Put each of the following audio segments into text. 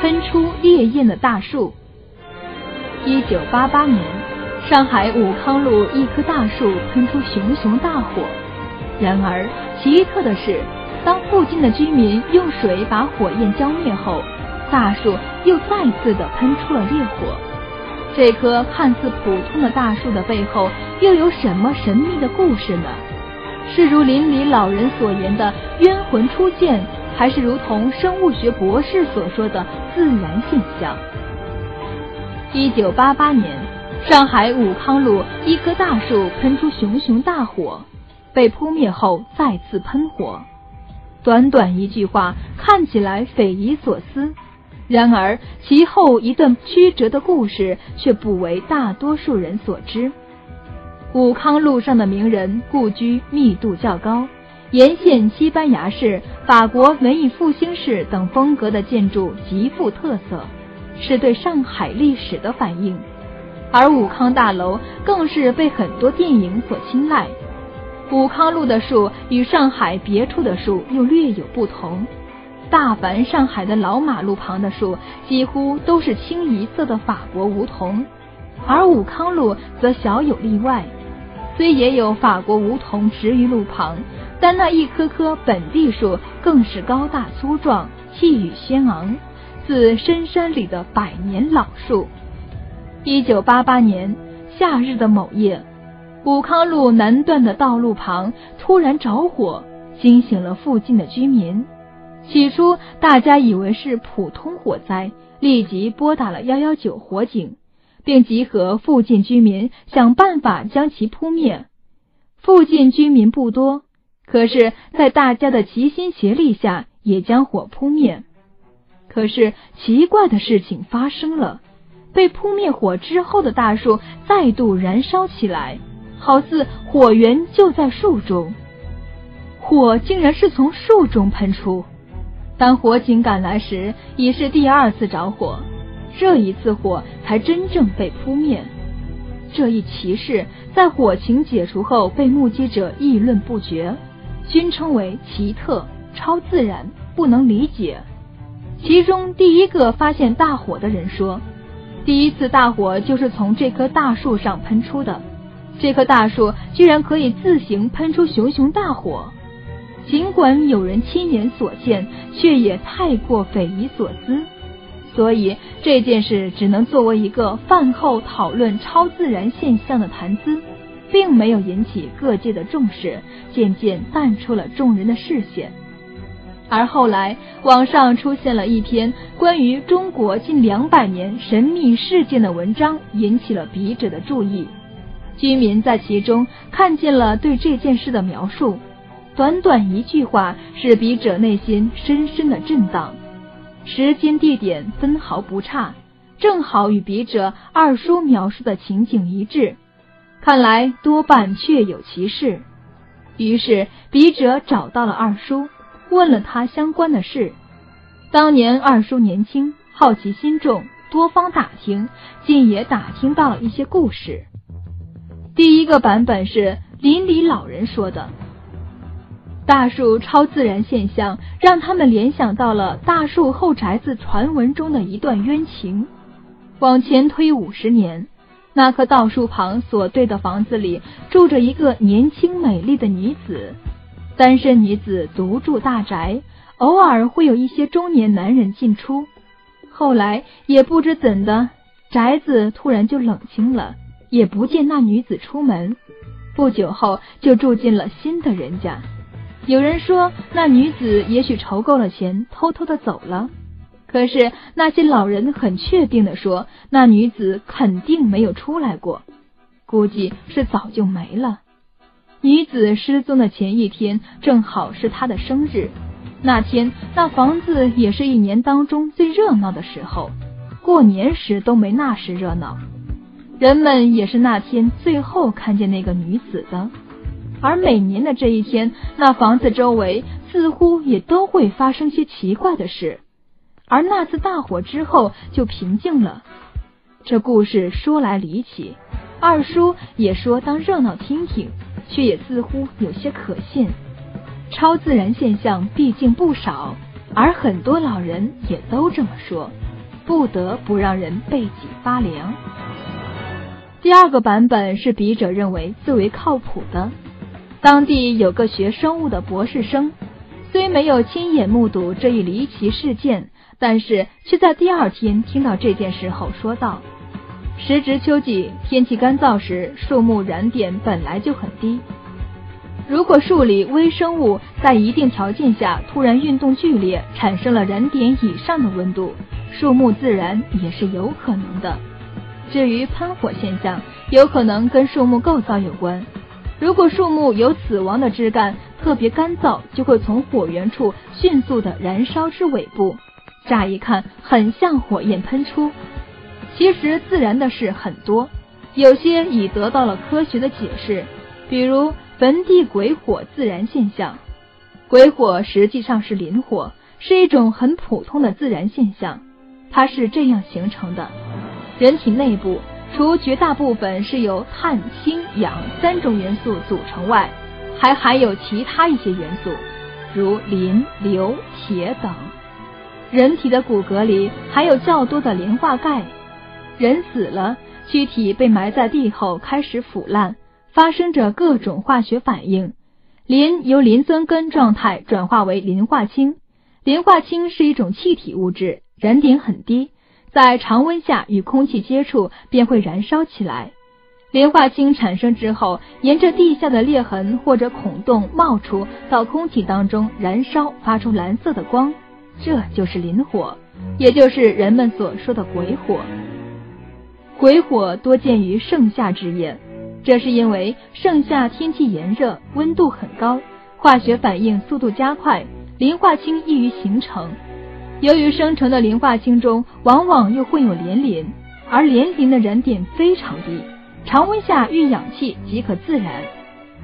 喷出烈焰的大树。一九八八年，上海武康路一棵大树喷出熊熊大火。然而奇特的是，当附近的居民用水把火焰浇灭后，大树又再次的喷出了烈火。这棵看似普通的大树的背后，又有什么神秘的故事呢？是如邻里老人所言的冤魂出现，还是如同生物学博士所说的自然现象？一九八八年，上海武康路一棵大树喷出熊熊大火，被扑灭后再次喷火。短短一句话，看起来匪夷所思。然而，其后一段曲折的故事却不为大多数人所知。武康路上的名人故居密度较高，沿线西班牙式、法国文艺复兴式等风格的建筑极富特色，是对上海历史的反映。而武康大楼更是被很多电影所青睐。武康路的树与上海别处的树又略有不同。大凡上海的老马路旁的树，几乎都是清一色的法国梧桐，而武康路则小有例外。虽也有法国梧桐植于路旁，但那一棵棵本地树更是高大粗壮，气宇轩昂，似深山里的百年老树。一九八八年夏日的某夜，武康路南段的道路旁突然着火，惊醒了附近的居民。起初，大家以为是普通火灾，立即拨打了幺幺九火警，并集合附近居民想办法将其扑灭。附近居民不多，可是，在大家的齐心协力下，也将火扑灭。可是，奇怪的事情发生了：被扑灭火之后的大树再度燃烧起来，好似火源就在树中，火竟然是从树中喷出。当火警赶来时，已是第二次着火，这一次火才真正被扑灭。这一奇事在火情解除后被目击者议论不绝，均称为奇特、超自然、不能理解。其中第一个发现大火的人说：“第一次大火就是从这棵大树上喷出的，这棵大树居然可以自行喷出熊熊大火。”尽管有人亲眼所见，却也太过匪夷所思，所以这件事只能作为一个饭后讨论超自然现象的谈资，并没有引起各界的重视，渐渐淡出了众人的视线。而后来，网上出现了一篇关于中国近两百年神秘事件的文章，引起了笔者的注意。居民在其中看见了对这件事的描述。短短一句话，使笔者内心深深的震荡。时间地点分毫不差，正好与笔者二叔描述的情景一致。看来多半确有其事。于是笔者找到了二叔，问了他相关的事。当年二叔年轻，好奇心重，多方打听，竟也打听到了一些故事。第一个版本是邻里老人说的。大树超自然现象让他们联想到了大树后宅子传闻中的一段冤情。往前推五十年，那棵道树旁所对的房子里住着一个年轻美丽的女子。单身女子独住大宅，偶尔会有一些中年男人进出。后来也不知怎的，宅子突然就冷清了，也不见那女子出门。不久后就住进了新的人家。有人说，那女子也许筹够了钱，偷偷的走了。可是那些老人很确定的说，那女子肯定没有出来过，估计是早就没了。女子失踪的前一天正好是她的生日，那天那房子也是一年当中最热闹的时候，过年时都没那时热闹。人们也是那天最后看见那个女子的。而每年的这一天，那房子周围似乎也都会发生些奇怪的事。而那次大火之后就平静了。这故事说来离奇，二叔也说当热闹听听，却也似乎有些可信。超自然现象毕竟不少，而很多老人也都这么说。不得不让人背脊发凉。第二个版本是笔者认为最为靠谱的。当地有个学生物的博士生，虽没有亲眼目睹这一离奇事件，但是却在第二天听到这件事后说道：“时值秋季，天气干燥时，树木燃点本来就很低。如果树里微生物在一定条件下突然运动剧烈，产生了燃点以上的温度，树木自燃也是有可能的。”至于喷火现象，有可能跟树木构造有关。如果树木有死亡的枝干，特别干燥，就会从火源处迅速的燃烧至尾部。乍一看很像火焰喷出，其实自然的事很多，有些已得到了科学的解释，比如坟地鬼火自燃现象。鬼火实际上是磷火，是一种很普通的自然现象。它是这样形成的。人体内部除绝大部分是由碳、氢、氧三种元素组成外，还含有其他一些元素，如磷、硫、铁等。人体的骨骼里含有较多的磷化钙。人死了，躯体被埋在地后开始腐烂，发生着各种化学反应。磷由磷酸根状态转化为磷化氢，磷化氢是一种气体物质，燃点很低。在常温下与空气接触，便会燃烧起来。磷化氢产生之后，沿着地下的裂痕或者孔洞冒出，到空气当中燃烧，发出蓝色的光，这就是磷火，也就是人们所说的鬼火。鬼火多见于盛夏之夜，这是因为盛夏天气炎热，温度很高，化学反应速度加快，磷化氢易于形成。由于生成的磷化氢中往往又混有连磷，而连磷的燃点非常低，常温下遇氧气即可自燃。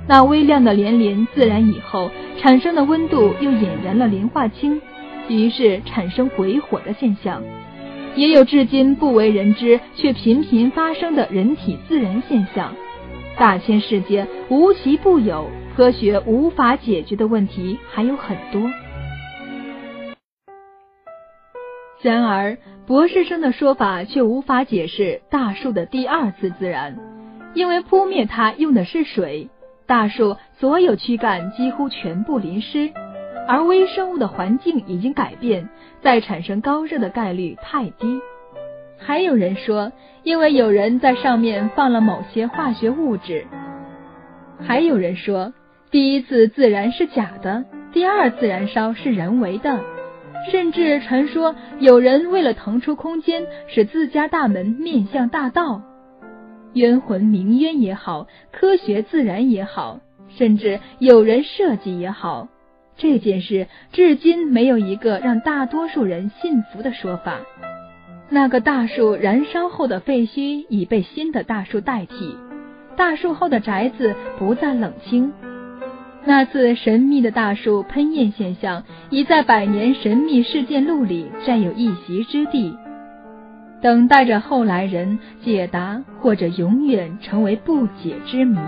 那微量的连磷自燃以后产生的温度又引燃了磷化氢，于是产生鬼火的现象。也有至今不为人知却频频发生的人体自燃现象。大千世界无奇不有，科学无法解决的问题还有很多。然而，博士生的说法却无法解释大树的第二次自燃，因为扑灭它用的是水，大树所有躯干几乎全部淋湿，而微生物的环境已经改变，再产生高热的概率太低。还有人说，因为有人在上面放了某些化学物质。还有人说，第一次自燃是假的，第二次燃烧是人为的。甚至传说有人为了腾出空间，使自家大门面向大道。冤魂鸣冤也好，科学自然也好，甚至有人设计也好，这件事至今没有一个让大多数人信服的说法。那个大树燃烧后的废墟已被新的大树代替，大树后的宅子不再冷清。那次神秘的大树喷焰现象，已在百年神秘事件录里占有一席之地，等待着后来人解答，或者永远成为不解之谜。